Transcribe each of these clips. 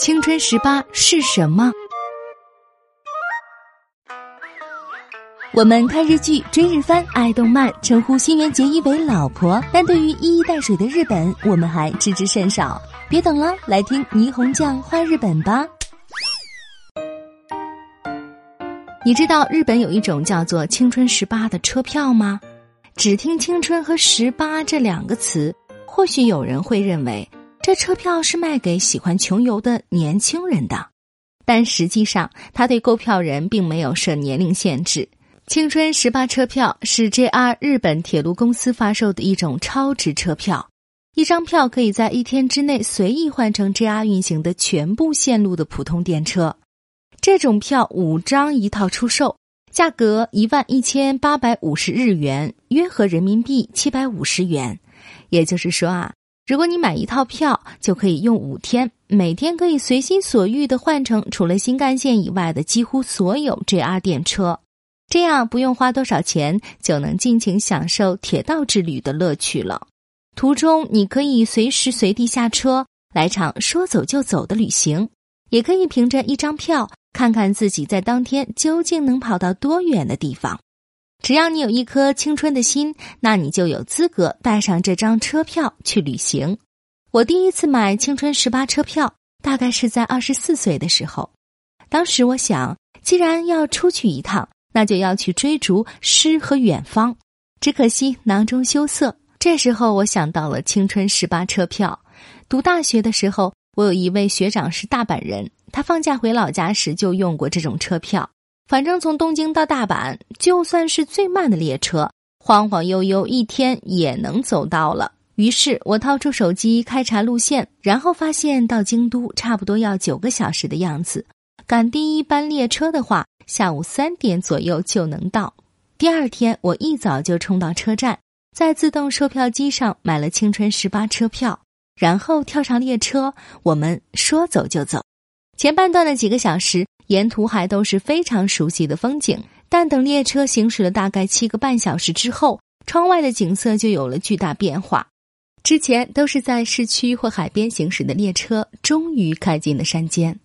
青春十八是什么？我们看日剧、追日番、爱动漫，称呼新垣结衣为老婆，但对于一衣带水的日本，我们还知之甚少。别等了，来听霓虹酱画日本吧。你知道日本有一种叫做“青春十八”的车票吗？只听“青春”和“十八”这两个词，或许有人会认为。这车票是卖给喜欢穷游的年轻人的，但实际上，他对购票人并没有设年龄限制。青春十八车票是 JR 日本铁路公司发售的一种超值车票，一张票可以在一天之内随意换成 JR 运行的全部线路的普通电车。这种票五张一套出售，价格一万一千八百五十日元，约合人民币七百五十元。也就是说啊。如果你买一套票，就可以用五天，每天可以随心所欲的换乘除了新干线以外的几乎所有 JR 电车，这样不用花多少钱就能尽情享受铁道之旅的乐趣了。途中你可以随时随地下车，来场说走就走的旅行，也可以凭着一张票看看自己在当天究竟能跑到多远的地方。只要你有一颗青春的心，那你就有资格带上这张车票去旅行。我第一次买青春十八车票，大概是在二十四岁的时候。当时我想，既然要出去一趟，那就要去追逐诗和远方。只可惜囊中羞涩。这时候我想到了青春十八车票。读大学的时候，我有一位学长是大阪人，他放假回老家时就用过这种车票。反正从东京到大阪，就算是最慢的列车，晃晃悠悠一天也能走到了。于是我掏出手机开查路线，然后发现到京都差不多要九个小时的样子。赶第一班列车的话，下午三点左右就能到。第二天我一早就冲到车站，在自动售票机上买了青春十八车票，然后跳上列车，我们说走就走。前半段的几个小时。沿途还都是非常熟悉的风景，但等列车行驶了大概七个半小时之后，窗外的景色就有了巨大变化。之前都是在市区或海边行驶的列车，终于开进了山间。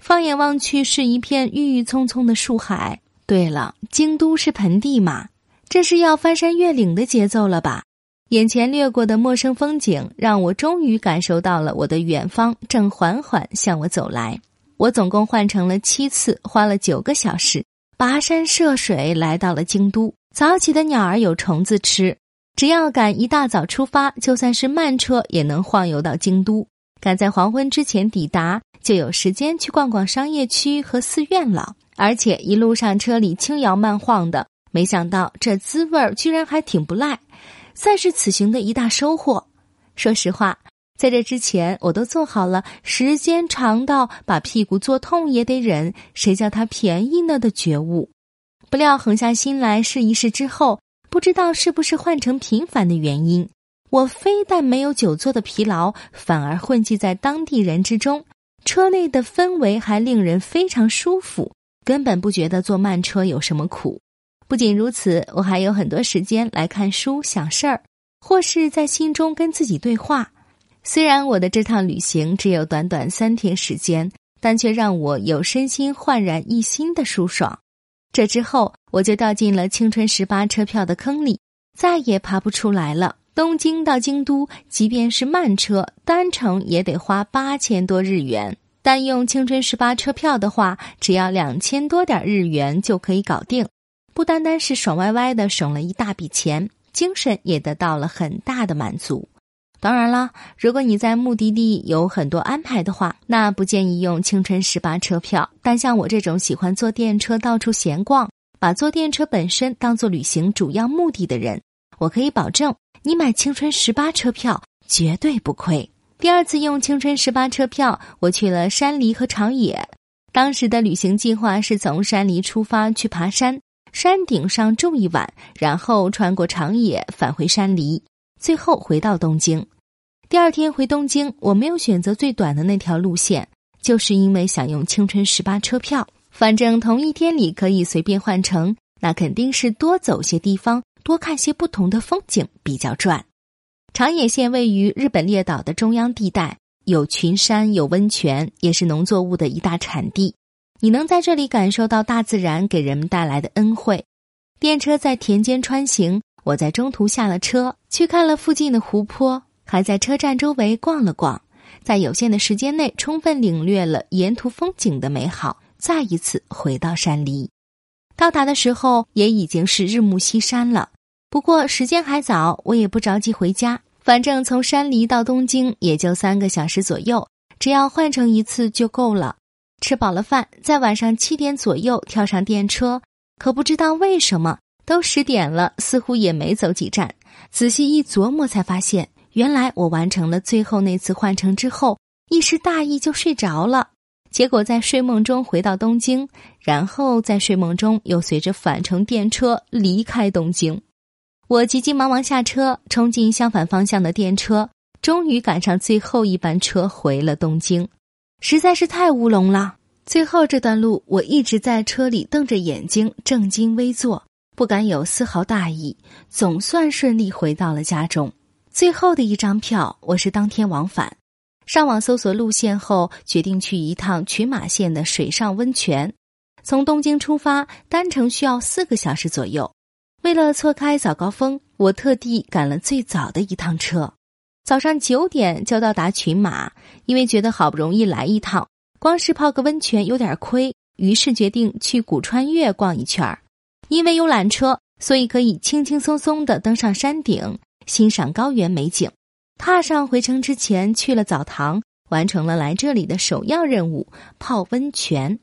放眼望去，是一片郁郁葱葱的树海。对了，京都是盆地嘛，这是要翻山越岭的节奏了吧？眼前掠过的陌生风景，让我终于感受到了我的远方正缓缓向我走来。我总共换乘了七次，花了九个小时，跋山涉水来到了京都。早起的鸟儿有虫子吃，只要赶一大早出发，就算是慢车也能晃悠到京都。赶在黄昏之前抵达，就有时间去逛逛商业区和寺院了。而且一路上车里轻摇慢晃的，没想到这滋味儿居然还挺不赖，算是此行的一大收获。说实话。在这之前，我都做好了时间长到把屁股坐痛也得忍，谁叫它便宜呢的觉悟。不料狠下心来试一试之后，不知道是不是换成频繁的原因，我非但没有久坐的疲劳，反而混迹在当地人之中，车内的氛围还令人非常舒服，根本不觉得坐慢车有什么苦。不仅如此，我还有很多时间来看书、想事儿，或是在心中跟自己对话。虽然我的这趟旅行只有短短三天时间，但却让我有身心焕然一新的舒爽。这之后，我就掉进了青春十八车票的坑里，再也爬不出来了。东京到京都，即便是慢车单程也得花八千多日元，但用青春十八车票的话，只要两千多点日元就可以搞定。不单单是爽歪歪的省了一大笔钱，精神也得到了很大的满足。当然啦，如果你在目的地有很多安排的话，那不建议用青春十八车票。但像我这种喜欢坐电车到处闲逛，把坐电车本身当做旅行主要目的的人，我可以保证，你买青春十八车票绝对不亏。第二次用青春十八车票，我去了山梨和长野。当时的旅行计划是从山梨出发去爬山，山顶上住一晚，然后穿过长野返回山梨。最后回到东京，第二天回东京，我没有选择最短的那条路线，就是因为想用青春十八车票。反正同一天里可以随便换乘，那肯定是多走些地方，多看些不同的风景比较赚。长野县位于日本列岛的中央地带，有群山，有温泉，也是农作物的一大产地。你能在这里感受到大自然给人们带来的恩惠。电车在田间穿行，我在中途下了车，去看了附近的湖泊，还在车站周围逛了逛，在有限的时间内充分领略了沿途风景的美好。再一次回到山里，到达的时候也已经是日暮西山了。不过时间还早，我也不着急回家。反正从山梨到东京也就三个小时左右，只要换乘一次就够了。吃饱了饭，在晚上七点左右跳上电车，可不知道为什么都十点了，似乎也没走几站。仔细一琢磨，才发现原来我完成了最后那次换乘之后，一时大意就睡着了。结果在睡梦中回到东京，然后在睡梦中又随着返程电车离开东京。我急急忙忙下车，冲进相反方向的电车，终于赶上最后一班车回了东京，实在是太乌龙了。最后这段路，我一直在车里瞪着眼睛，正襟危坐，不敢有丝毫大意，总算顺利回到了家中。最后的一张票，我是当天往返。上网搜索路线后，决定去一趟群马县的水上温泉。从东京出发，单程需要四个小时左右。为了错开早高峰，我特地赶了最早的一趟车，早上九点就到达群马。因为觉得好不容易来一趟，光是泡个温泉有点亏，于是决定去古川岳逛一圈儿。因为有缆车，所以可以轻轻松松的登上山顶，欣赏高原美景。踏上回程之前去了澡堂，完成了来这里的首要任务——泡温泉。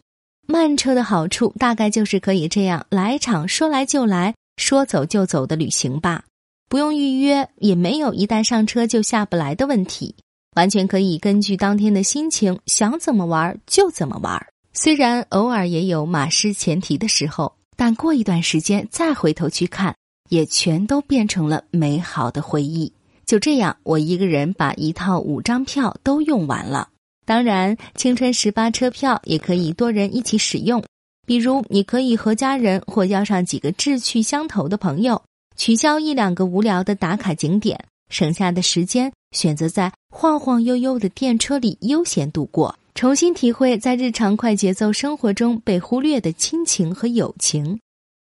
慢车的好处大概就是可以这样来一场说来就来。说走就走的旅行吧，不用预约，也没有一旦上车就下不来的问题，完全可以根据当天的心情想怎么玩就怎么玩。虽然偶尔也有马失前蹄的时候，但过一段时间再回头去看，也全都变成了美好的回忆。就这样，我一个人把一套五张票都用完了。当然，青春十八车票也可以多人一起使用。比如，你可以和家人或邀上几个志趣相投的朋友，取消一两个无聊的打卡景点，省下的时间选择在晃晃悠悠的电车里悠闲度过，重新体会在日常快节奏生活中被忽略的亲情和友情。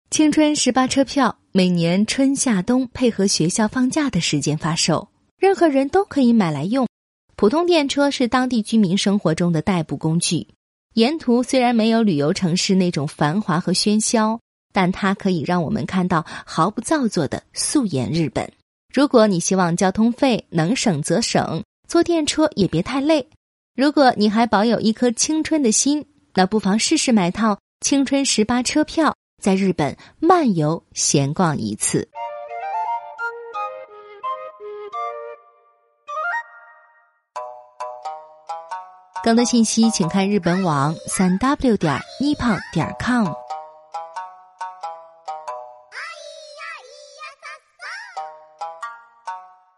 青春十八车票每年春夏冬配合学校放假的时间发售，任何人都可以买来用。普通电车是当地居民生活中的代步工具。沿途虽然没有旅游城市那种繁华和喧嚣，但它可以让我们看到毫不造作的素颜日本。如果你希望交通费能省则省，坐电车也别太累。如果你还保有一颗青春的心，那不妨试试买套青春十八车票，在日本漫游闲逛一次。更多信息，请看日本网三 w 点 nippon 点 com。